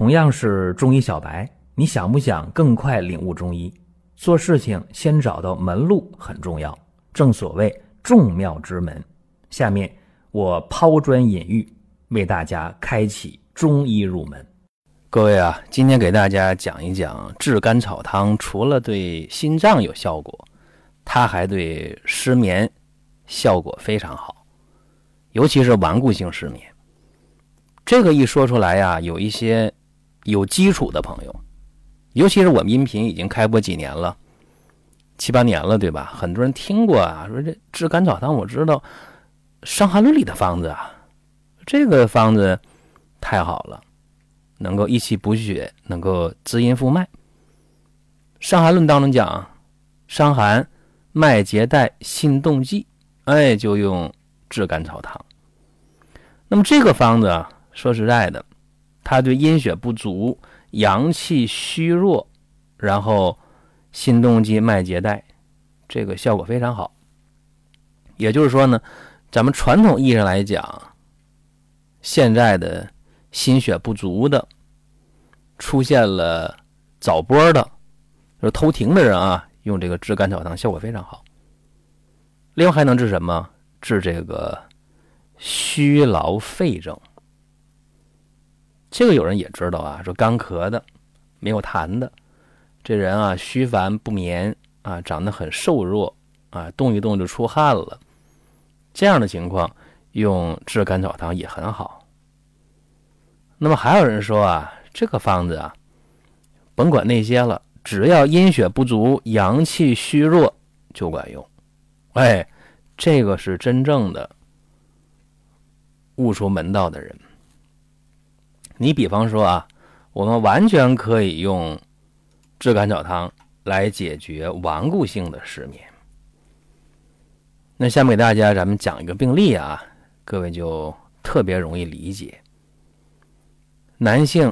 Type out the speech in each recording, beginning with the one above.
同样是中医小白，你想不想更快领悟中医？做事情先找到门路很重要，正所谓众妙之门。下面我抛砖引玉，为大家开启中医入门。各位啊，今天给大家讲一讲炙甘草汤，除了对心脏有效果，它还对失眠效果非常好，尤其是顽固性失眠。这个一说出来呀，有一些有基础的朋友，尤其是我们音频已经开播几年了，七八年了，对吧？很多人听过啊，说这炙甘草汤，我知道《伤寒论》里的方子啊，这个方子太好了，能够益气补血，能够滋阴复脉。《伤寒论》当中讲，伤寒脉结带心动悸，哎，就用炙甘草汤。那么这个方子啊。说实在的，它对阴血不足、阳气虚弱，然后心动悸、脉结带，这个效果非常好。也就是说呢，咱们传统意义上来讲，现在的心血不足的，出现了早波的，就是偷停的人啊，用这个炙甘草汤效果非常好。另外还能治什么？治这个虚劳肺症。这个有人也知道啊，说干咳的，没有痰的，这人啊虚烦不眠啊，长得很瘦弱啊，动一动就出汗了，这样的情况用炙甘草汤也很好。那么还有人说啊，这个方子啊，甭管那些了，只要阴血不足、阳气虚弱就管用。哎，这个是真正的悟出门道的人。你比方说啊，我们完全可以用炙甘草汤来解决顽固性的失眠。那下面给大家咱们讲一个病例啊，各位就特别容易理解。男性，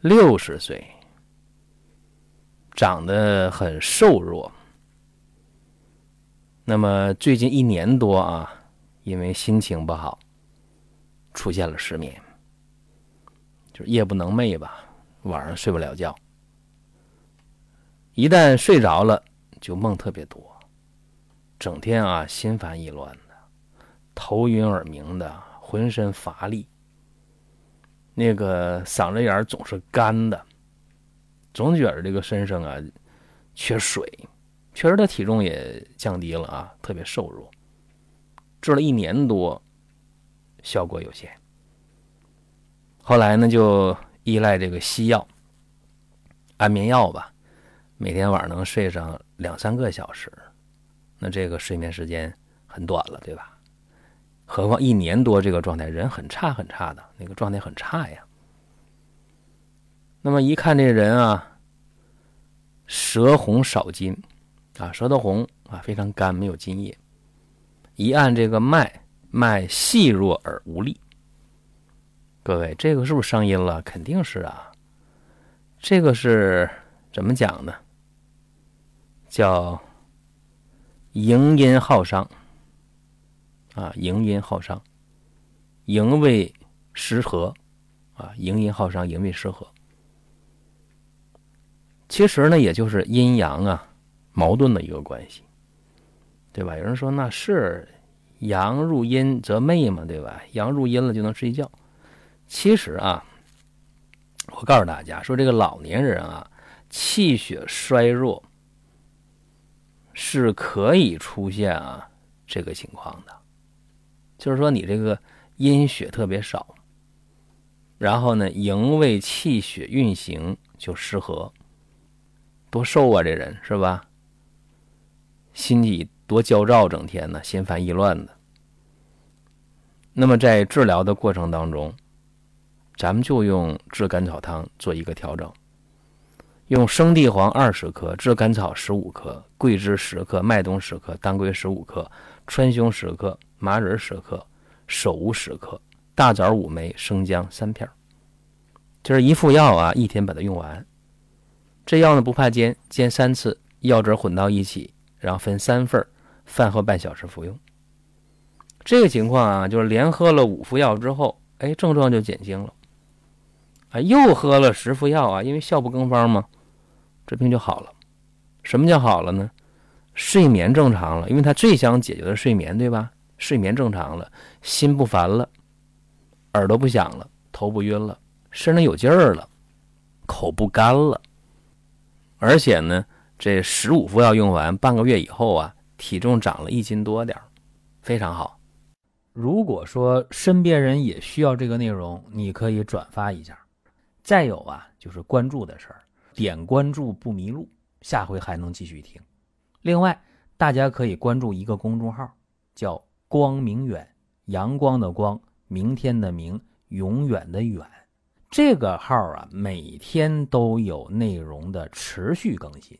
六十岁，长得很瘦弱。那么最近一年多啊，因为心情不好，出现了失眠。夜不能寐吧，晚上睡不了觉。一旦睡着了，就梦特别多，整天啊心烦意乱的，头晕耳鸣的，浑身乏力。那个嗓子眼总是干的，总觉得这个身上啊缺水。确实，他体重也降低了啊，特别瘦弱。治了一年多，效果有限。后来呢，就依赖这个西药、安眠药吧，每天晚上能睡上两三个小时，那这个睡眠时间很短了，对吧？何况一年多这个状态，人很差很差的那个状态很差呀。那么一看这人啊，舌红少津啊，舌头红啊，非常干，没有津液。一按这个脉，脉细弱而无力。各位，这个是不是伤阴了？肯定是啊。这个是怎么讲呢？叫营阴耗伤啊，营阴耗伤，营卫失和啊，营阴耗伤，营卫失和。其实呢，也就是阴阳啊矛盾的一个关系，对吧？有人说那是阳入阴则寐嘛，对吧？阳入阴了就能睡觉。其实啊，我告诉大家说，这个老年人啊，气血衰弱是可以出现啊这个情况的，就是说你这个阴血特别少，然后呢，营卫气血运行就失和，多瘦啊这人是吧？心里多焦躁，整天呢心烦意乱的。那么在治疗的过程当中，咱们就用炙甘草汤做一个调整，用生地黄二十克、炙甘草十五克、桂枝十克、麦冬十克、当归十五克、川芎十克、麻仁十克、首乌十克、大枣五枚、生姜三片就是一副药啊，一天把它用完。这药呢不怕煎，煎三次，药汁混到一起，然后分三份饭后半小时服用。这个情况啊，就是连喝了五副药之后，哎，症状就减轻了。啊，又喝了十副药啊，因为效不更方嘛，这病就好了。什么叫好了呢？睡眠正常了，因为他最想解决的睡眠，对吧？睡眠正常了，心不烦了，耳朵不响了，头不晕了，身上有劲儿了，口不干了，而且呢，这十五副药用完，半个月以后啊，体重长了一斤多点儿，非常好。如果说身边人也需要这个内容，你可以转发一下。再有啊，就是关注的事儿，点关注不迷路，下回还能继续听。另外，大家可以关注一个公众号，叫“光明远”，阳光的光，明天的明，永远的远。这个号啊，每天都有内容的持续更新，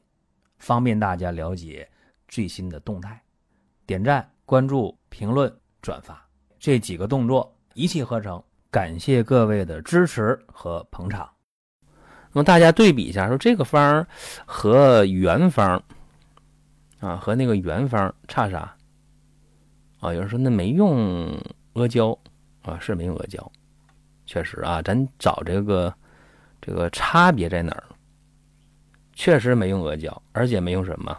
方便大家了解最新的动态。点赞、关注、评论。转发这几个动作一气呵成，感谢各位的支持和捧场。那么大家对比一下，说这个方和原方啊，和那个原方差啥？啊，有人说那没用阿胶啊，是没用阿胶，确实啊，咱找这个这个差别在哪儿？确实没用阿胶，而且没用什么？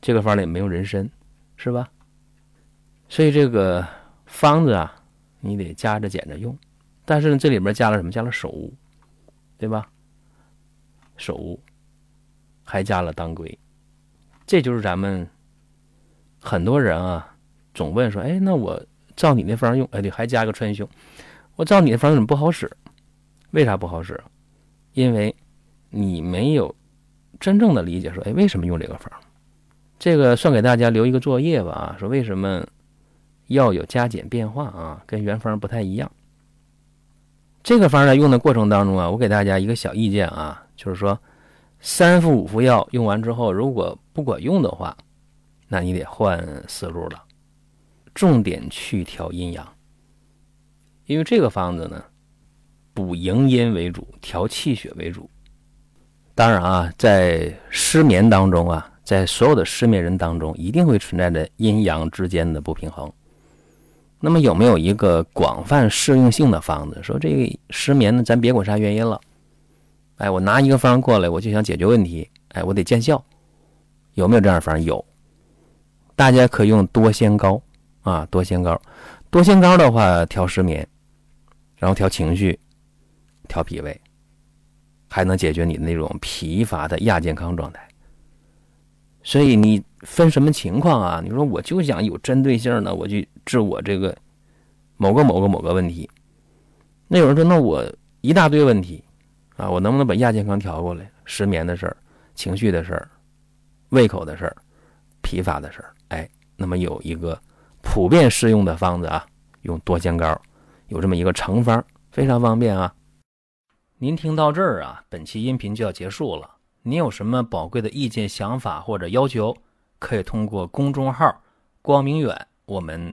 这个方里没用人参，是吧？所以这个方子啊，你得加着减着用，但是呢，这里边加了什么？加了首乌，对吧？首乌，还加了当归，这就是咱们很多人啊，总问说：“哎，那我照你那方用，哎，对，还加个川芎，我照你那方怎么不好使？为啥不好使？因为你没有真正的理解说，哎，为什么用这个方？这个算给大家留一个作业吧啊，说为什么？要有加减变化啊，跟原方不太一样。这个方在用的过程当中啊，我给大家一个小意见啊，就是说，三副五副药用完之后，如果不管用的话，那你得换思路了，重点去调阴阳。因为这个方子呢，补营阴为主，调气血为主。当然啊，在失眠当中啊，在所有的失眠人当中，一定会存在着阴阳之间的不平衡。那么有没有一个广泛适用性的方子？说这个失眠呢，咱别管啥原因了，哎，我拿一个方过来，我就想解决问题，哎，我得见效，有没有这样的方？有，大家可用多仙膏啊，多仙膏，多仙膏的话调失眠，然后调情绪，调脾胃，还能解决你的那种疲乏的亚健康状态。所以你分什么情况啊？你说我就想有针对性的，我就治我这个某个某个某个问题。那有人说，那我一大堆问题啊，我能不能把亚健康调过来？失眠的事儿、情绪的事儿、胃口的事儿、疲乏的事儿，哎，那么有一个普遍适用的方子啊，用多仙膏，有这么一个成方，非常方便啊。您听到这儿啊，本期音频就要结束了。您有什么宝贵的意见、想法或者要求，可以通过公众号“光明远”我们